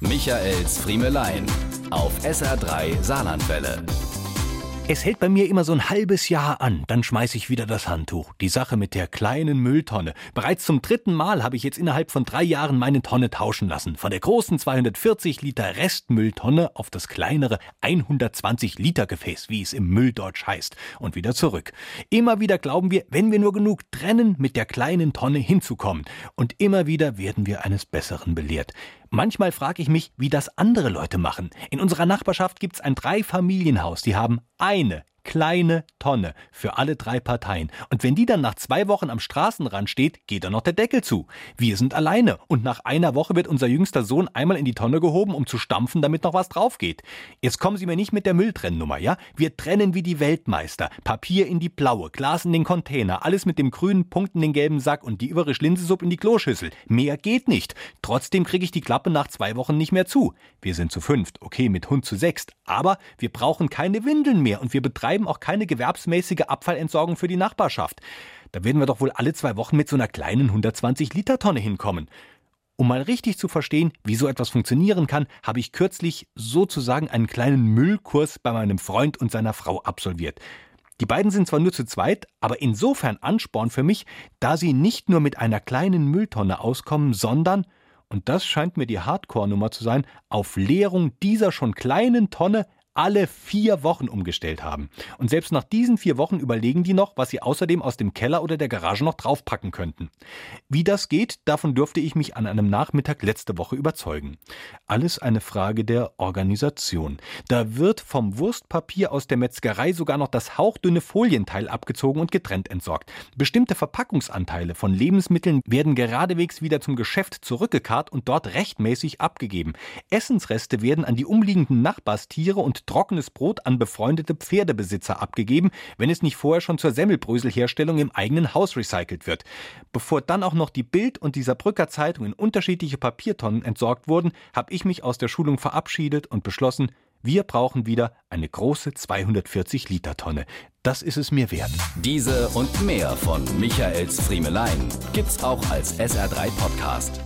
Michaels Friemelein auf SR3 Saarlandwelle. Es hält bei mir immer so ein halbes Jahr an, dann schmeiße ich wieder das Handtuch. Die Sache mit der kleinen Mülltonne. Bereits zum dritten Mal habe ich jetzt innerhalb von drei Jahren meine Tonne tauschen lassen. Von der großen 240 Liter Restmülltonne auf das kleinere 120 Liter Gefäß, wie es im Mülldeutsch heißt, und wieder zurück. Immer wieder glauben wir, wenn wir nur genug trennen, mit der kleinen Tonne hinzukommen. Und immer wieder werden wir eines Besseren belehrt. Manchmal frage ich mich, wie das andere Leute machen. In unserer Nachbarschaft gibt's ein Dreifamilienhaus, die haben eine kleine Tonne für alle drei Parteien. Und wenn die dann nach zwei Wochen am Straßenrand steht, geht da noch der Deckel zu. Wir sind alleine. Und nach einer Woche wird unser jüngster Sohn einmal in die Tonne gehoben, um zu stampfen, damit noch was drauf geht. Jetzt kommen Sie mir nicht mit der Mülltrennnummer, ja? Wir trennen wie die Weltmeister. Papier in die blaue, Glas in den Container, alles mit dem grünen Punkt in den gelben Sack und die übrige Linsensuppe in die Kloschüssel. Mehr geht nicht. Trotzdem kriege ich die Klappe nach zwei Wochen nicht mehr zu. Wir sind zu fünft, okay, mit Hund zu sechst. Aber wir brauchen keine Windeln mehr und wir betreiben betreiben auch keine gewerbsmäßige Abfallentsorgung für die Nachbarschaft. Da werden wir doch wohl alle zwei Wochen mit so einer kleinen 120-Liter-Tonne hinkommen. Um mal richtig zu verstehen, wie so etwas funktionieren kann, habe ich kürzlich sozusagen einen kleinen Müllkurs bei meinem Freund und seiner Frau absolviert. Die beiden sind zwar nur zu zweit, aber insofern Ansporn für mich, da sie nicht nur mit einer kleinen Mülltonne auskommen, sondern, und das scheint mir die Hardcore-Nummer zu sein, auf Leerung dieser schon kleinen Tonne alle vier Wochen umgestellt haben. Und selbst nach diesen vier Wochen überlegen die noch, was sie außerdem aus dem Keller oder der Garage noch draufpacken könnten. Wie das geht, davon durfte ich mich an einem Nachmittag letzte Woche überzeugen. Alles eine Frage der Organisation. Da wird vom Wurstpapier aus der Metzgerei sogar noch das hauchdünne Folienteil abgezogen und getrennt entsorgt. Bestimmte Verpackungsanteile von Lebensmitteln werden geradewegs wieder zum Geschäft zurückgekarrt und dort rechtmäßig abgegeben. Essensreste werden an die umliegenden Nachbarstiere und trockenes Brot an befreundete Pferdebesitzer abgegeben, wenn es nicht vorher schon zur Semmelbröselherstellung im eigenen Haus recycelt wird. Bevor dann auch noch die Bild und die Saarbrücker Zeitung in unterschiedliche Papiertonnen entsorgt wurden, habe ich mich aus der Schulung verabschiedet und beschlossen, wir brauchen wieder eine große 240 Liter Tonne. Das ist es mir wert. Diese und mehr von Michaels Friemelein gibt's auch als SR3 Podcast.